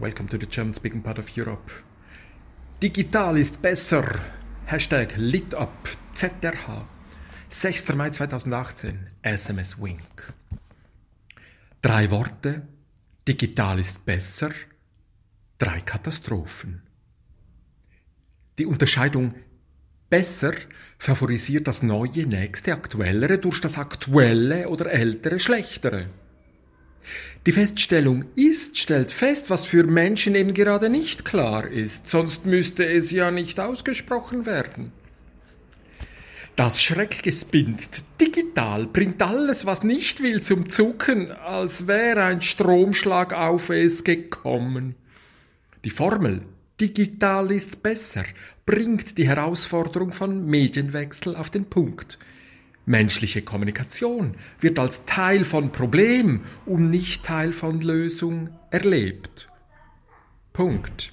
Welcome to the German speaking part of Europe. Digital ist besser. Hashtag LitUp ZRH. 6. Mai 2018. SMS Wink. Drei Worte. Digital ist besser. Drei Katastrophen. Die Unterscheidung besser favorisiert das neue, nächste, aktuellere durch das aktuelle oder ältere, schlechtere. Die Feststellung ist stellt fest, was für Menschen eben gerade nicht klar ist, sonst müsste es ja nicht ausgesprochen werden. Das Schreckgespinst digital bringt alles, was nicht will, zum Zucken, als wäre ein Stromschlag auf es gekommen. Die Formel digital ist besser bringt die Herausforderung von Medienwechsel auf den Punkt. Menschliche Kommunikation wird als Teil von Problem und nicht Teil von Lösung erlebt. Punkt.